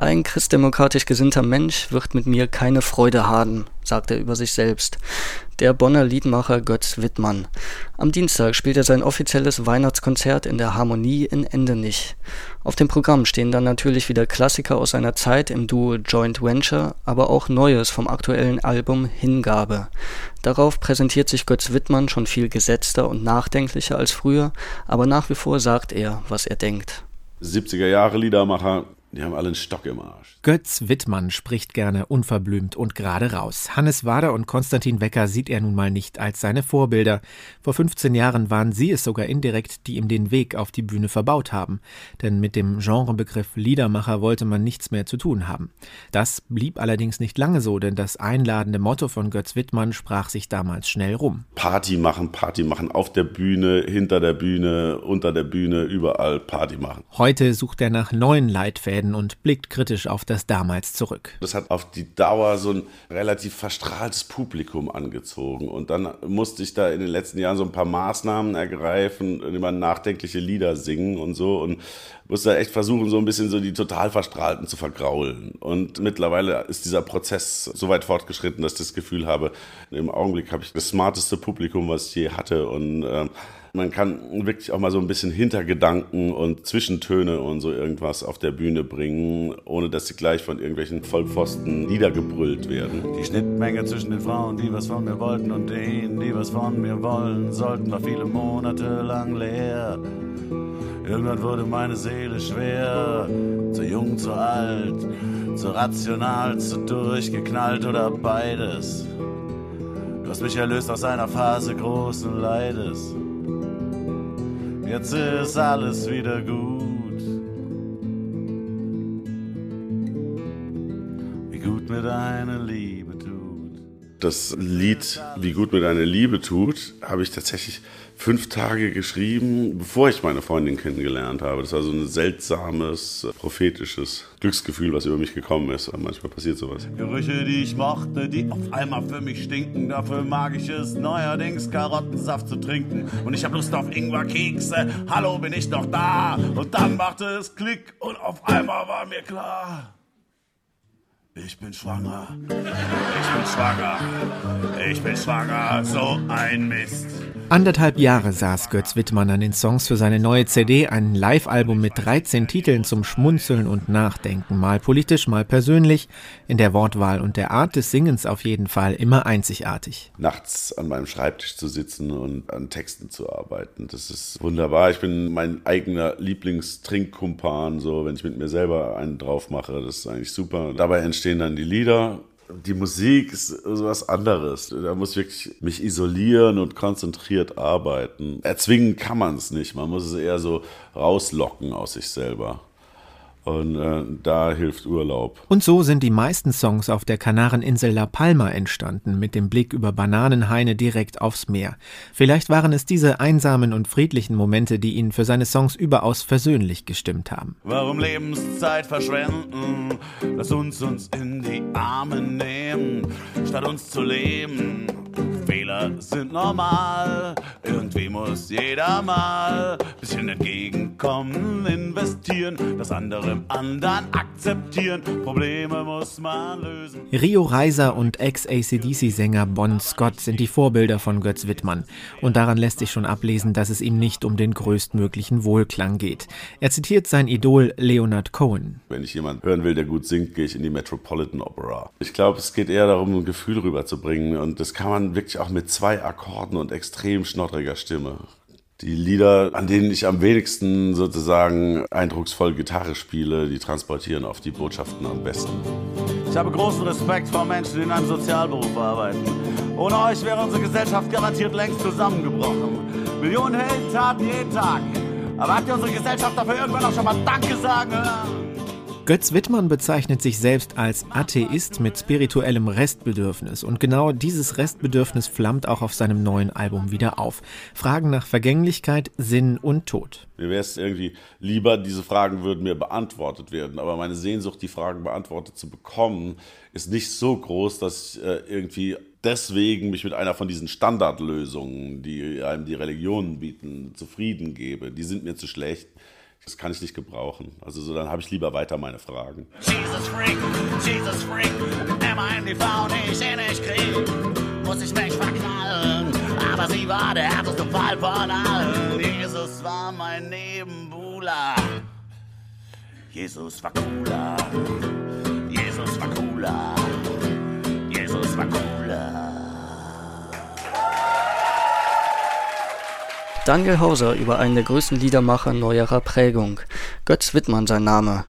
Ein christdemokratisch gesinnter Mensch wird mit mir keine Freude haben, sagt er über sich selbst. Der Bonner Liedmacher Götz Wittmann. Am Dienstag spielt er sein offizielles Weihnachtskonzert in der Harmonie in Endenich. Auf dem Programm stehen dann natürlich wieder Klassiker aus seiner Zeit im Duo Joint Venture, aber auch Neues vom aktuellen Album Hingabe. Darauf präsentiert sich Götz Wittmann schon viel gesetzter und nachdenklicher als früher, aber nach wie vor sagt er, was er denkt. 70er Jahre Liedermacher, die haben alle einen Stock im Arsch. Götz Wittmann spricht gerne unverblümt und gerade raus. Hannes Wader und Konstantin Wecker sieht er nun mal nicht als seine Vorbilder. Vor 15 Jahren waren sie es sogar indirekt, die ihm den Weg auf die Bühne verbaut haben. Denn mit dem Genrebegriff Liedermacher wollte man nichts mehr zu tun haben. Das blieb allerdings nicht lange so, denn das einladende Motto von Götz Wittmann sprach sich damals schnell rum. Party machen, Party machen, auf der Bühne, hinter der Bühne, unter der Bühne, überall Party machen. Heute sucht er nach neuen Leitfäden Fäden und blickt kritisch auf das damals zurück. Das hat auf die Dauer so ein relativ verstrahltes Publikum angezogen. Und dann musste ich da in den letzten Jahren so ein paar Maßnahmen ergreifen, immer nachdenkliche Lieder singen und so. Und musste echt versuchen, so ein bisschen so die total Verstrahlten zu vergraulen. Und mittlerweile ist dieser Prozess so weit fortgeschritten, dass ich das Gefühl habe, im Augenblick habe ich das smarteste Publikum, was ich je hatte. Und äh, man kann wirklich auch mal so ein bisschen Hintergedanken und Zwischentöne und so irgendwas auf der Bühne bringen, ohne dass sie gleich von irgendwelchen Vollpfosten niedergebrüllt werden. Die Schnittmenge zwischen den Frauen, die was von mir wollten und denen, die was von mir wollen sollten, war viele Monate lang leer. Irgendwann wurde meine Seele schwer, zu jung, zu alt, zu rational, zu durchgeknallt oder beides. Du hast mich erlöst aus einer Phase großen Leides jetzt ist alles wieder gut. Wie gut mir deine Liebe. Das Lied Wie gut mir deine Liebe tut, habe ich tatsächlich fünf Tage geschrieben, bevor ich meine Freundin kennengelernt habe. Das war so ein seltsames, prophetisches Glücksgefühl, was über mich gekommen ist. Aber manchmal passiert sowas. Gerüche, die ich mochte, die auf einmal für mich stinken. Dafür mag ich es neuerdings, Karottensaft zu trinken. Und ich habe Lust auf Ingwerkekse. Hallo, bin ich noch da? Und dann machte es Klick und auf einmal war mir klar. Ich bin schwanger. Ich bin schwanger. Ich bin schwanger. So ein Mist. Anderthalb Jahre saß Götz Wittmann an den Songs für seine neue CD, ein Live-Album mit 13 Titeln zum Schmunzeln und Nachdenken, mal politisch, mal persönlich, in der Wortwahl und der Art des Singens auf jeden Fall immer einzigartig. Nachts an meinem Schreibtisch zu sitzen und an Texten zu arbeiten, das ist wunderbar. Ich bin mein eigener Lieblingstrinkkumpan, so wenn ich mit mir selber einen drauf mache, das ist eigentlich super. Dabei entstehen dann die Lieder die Musik ist sowas anderes. Da muss ich wirklich mich isolieren und konzentriert arbeiten. Erzwingen kann man es nicht. Man muss es eher so rauslocken aus sich selber. Und äh, da hilft Urlaub. Und so sind die meisten Songs auf der Kanareninsel La Palma entstanden, mit dem Blick über Bananenhaine direkt aufs Meer. Vielleicht waren es diese einsamen und friedlichen Momente, die ihn für seine Songs überaus versöhnlich gestimmt haben. Warum Lebenszeit verschwenden? Lass uns uns in die Arme nehmen, statt uns zu leben. Fehler sind normal, irgendwie muss jeder mal bisschen entgegenkommen, investieren, das andere im anderen akzeptieren. Probleme muss man lösen. Rio Reiser und Ex-ACDC-Sänger Bon Scott sind die Vorbilder von Götz Wittmann. Und daran lässt sich schon ablesen, dass es ihm nicht um den größtmöglichen Wohlklang geht. Er zitiert sein Idol Leonard Cohen. Wenn ich jemanden hören will, der gut singt, gehe ich in die Metropolitan Opera. Ich glaube, es geht eher darum, ein Gefühl rüberzubringen. Und das kann man wirklich auch mit zwei Akkorden und extrem schnoddriger Stimme. Die Lieder, an denen ich am wenigsten sozusagen eindrucksvoll Gitarre spiele, die transportieren auf die Botschaften am besten. Ich habe großen Respekt vor Menschen, die in einem Sozialberuf arbeiten. Ohne euch wäre unsere Gesellschaft garantiert längst zusammengebrochen. Millionen Heldentaten jeden Tag. Aber habt ihr unsere Gesellschaft dafür irgendwann auch schon mal Danke sagen hören? Götz Wittmann bezeichnet sich selbst als Atheist mit spirituellem Restbedürfnis und genau dieses Restbedürfnis flammt auch auf seinem neuen Album wieder auf. Fragen nach Vergänglichkeit, Sinn und Tod. Mir wäre es irgendwie lieber, diese Fragen würden mir beantwortet werden, aber meine Sehnsucht, die Fragen beantwortet zu bekommen, ist nicht so groß, dass ich äh, irgendwie deswegen mich mit einer von diesen Standardlösungen, die einem die Religionen bieten, zufrieden gebe. Die sind mir zu schlecht. Das kann ich nicht gebrauchen. Also so, dann habe ich lieber weiter meine Fragen. Jesus Freak, Jesus Freak, immer in die Frau, die ich eh nicht krieg, muss ich mich verknallen. Aber sie war der härteste Fall von allen. Jesus war mein Nebenbuhler. Jesus war cooler. Jesus war cooler. Jesus war cooler. Daniel Hauser über einen der größten Liedermacher neuerer Prägung. Götz Wittmann sein Name.